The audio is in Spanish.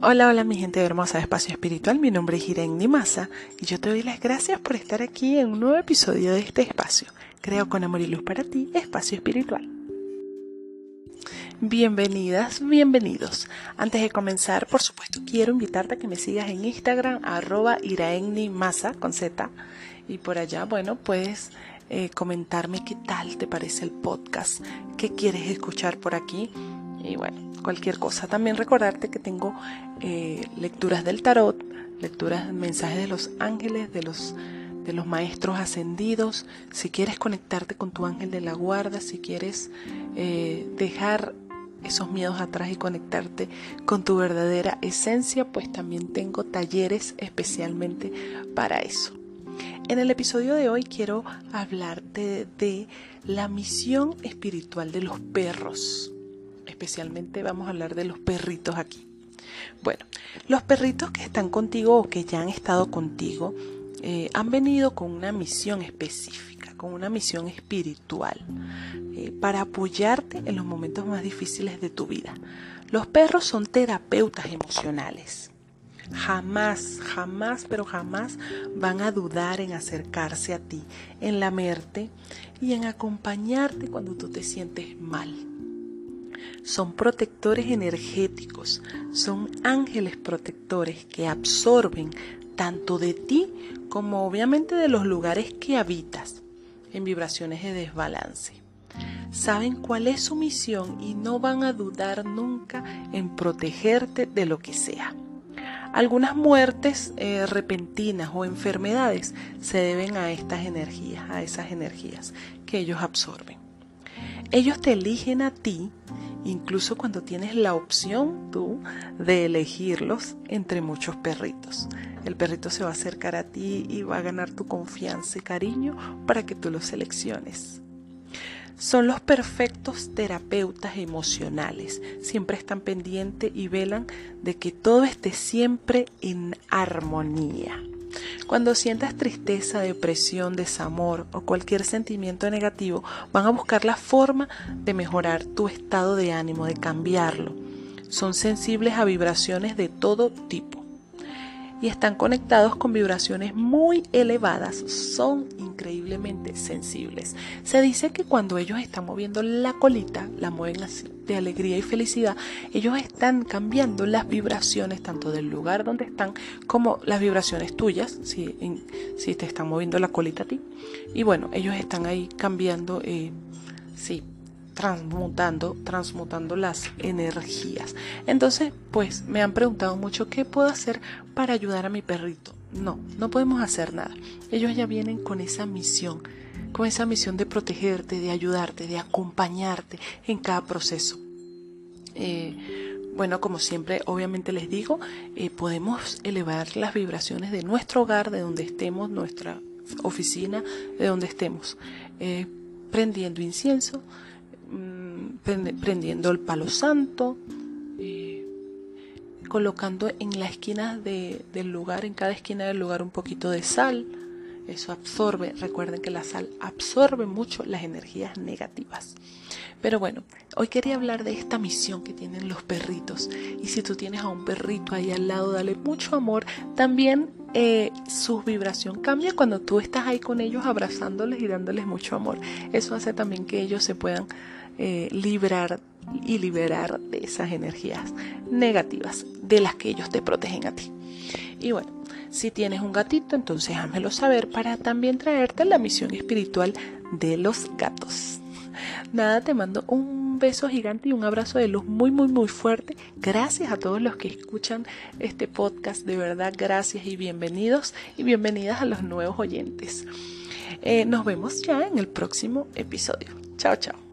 Hola, hola mi gente hermosa de Espacio Espiritual, mi nombre es Irene Nimasa y yo te doy las gracias por estar aquí en un nuevo episodio de este espacio. Creo con amor y luz para ti, Espacio Espiritual. Bienvenidas, bienvenidos. Antes de comenzar, por supuesto, quiero invitarte a que me sigas en Instagram, arroba Masa con Z. Y por allá, bueno, puedes eh, comentarme qué tal te parece el podcast, qué quieres escuchar por aquí. Y bueno, cualquier cosa. También recordarte que tengo eh, lecturas del tarot, lecturas, mensajes de los ángeles, de los, de los maestros ascendidos. Si quieres conectarte con tu ángel de la guarda, si quieres eh, dejar esos miedos atrás y conectarte con tu verdadera esencia, pues también tengo talleres especialmente para eso. En el episodio de hoy quiero hablarte de la misión espiritual de los perros especialmente vamos a hablar de los perritos aquí. Bueno, los perritos que están contigo o que ya han estado contigo eh, han venido con una misión específica, con una misión espiritual, eh, para apoyarte en los momentos más difíciles de tu vida. Los perros son terapeutas emocionales. Jamás, jamás, pero jamás van a dudar en acercarse a ti, en lamerte y en acompañarte cuando tú te sientes mal son protectores energéticos, son ángeles protectores que absorben tanto de ti como obviamente de los lugares que habitas en vibraciones de desbalance. Saben cuál es su misión y no van a dudar nunca en protegerte de lo que sea. Algunas muertes eh, repentinas o enfermedades se deben a estas energías, a esas energías que ellos absorben. Ellos te eligen a ti incluso cuando tienes la opción tú de elegirlos entre muchos perritos. El perrito se va a acercar a ti y va a ganar tu confianza y cariño para que tú lo selecciones. Son los perfectos terapeutas emocionales. Siempre están pendientes y velan de que todo esté siempre en armonía. Cuando sientas tristeza, depresión, desamor o cualquier sentimiento negativo, van a buscar la forma de mejorar tu estado de ánimo, de cambiarlo. Son sensibles a vibraciones de todo tipo y están conectados con vibraciones muy elevadas, son increíblemente sensibles. Se dice que cuando ellos están moviendo la colita, la mueven así de alegría y felicidad, ellos están cambiando las vibraciones tanto del lugar donde están como las vibraciones tuyas, si, si te están moviendo la colita a ti. Y bueno, ellos están ahí cambiando, eh, sí, transmutando, transmutando las energías. Entonces, pues me han preguntado mucho qué puedo hacer para ayudar a mi perrito. No, no podemos hacer nada. Ellos ya vienen con esa misión, con esa misión de protegerte, de ayudarte, de acompañarte en cada proceso. Eh, bueno, como siempre, obviamente les digo, eh, podemos elevar las vibraciones de nuestro hogar, de donde estemos, nuestra oficina, de donde estemos, eh, prendiendo incienso, prendiendo el palo santo, colocando en la esquina del lugar, en cada esquina del lugar un poquito de sal. Eso absorbe, recuerden que la sal absorbe mucho las energías negativas. Pero bueno, hoy quería hablar de esta misión que tienen los perritos. Y si tú tienes a un perrito ahí al lado, dale mucho amor. También eh, su vibración cambia cuando tú estás ahí con ellos abrazándoles y dándoles mucho amor. Eso hace también que ellos se puedan eh, librar y liberar de esas energías negativas de las que ellos te protegen a ti. Y bueno, si tienes un gatito, entonces házmelo saber para también traerte la misión espiritual de los gatos. Nada, te mando un beso gigante y un abrazo de luz muy, muy, muy fuerte. Gracias a todos los que escuchan este podcast. De verdad, gracias y bienvenidos y bienvenidas a los nuevos oyentes. Eh, nos vemos ya en el próximo episodio. Chao, chao.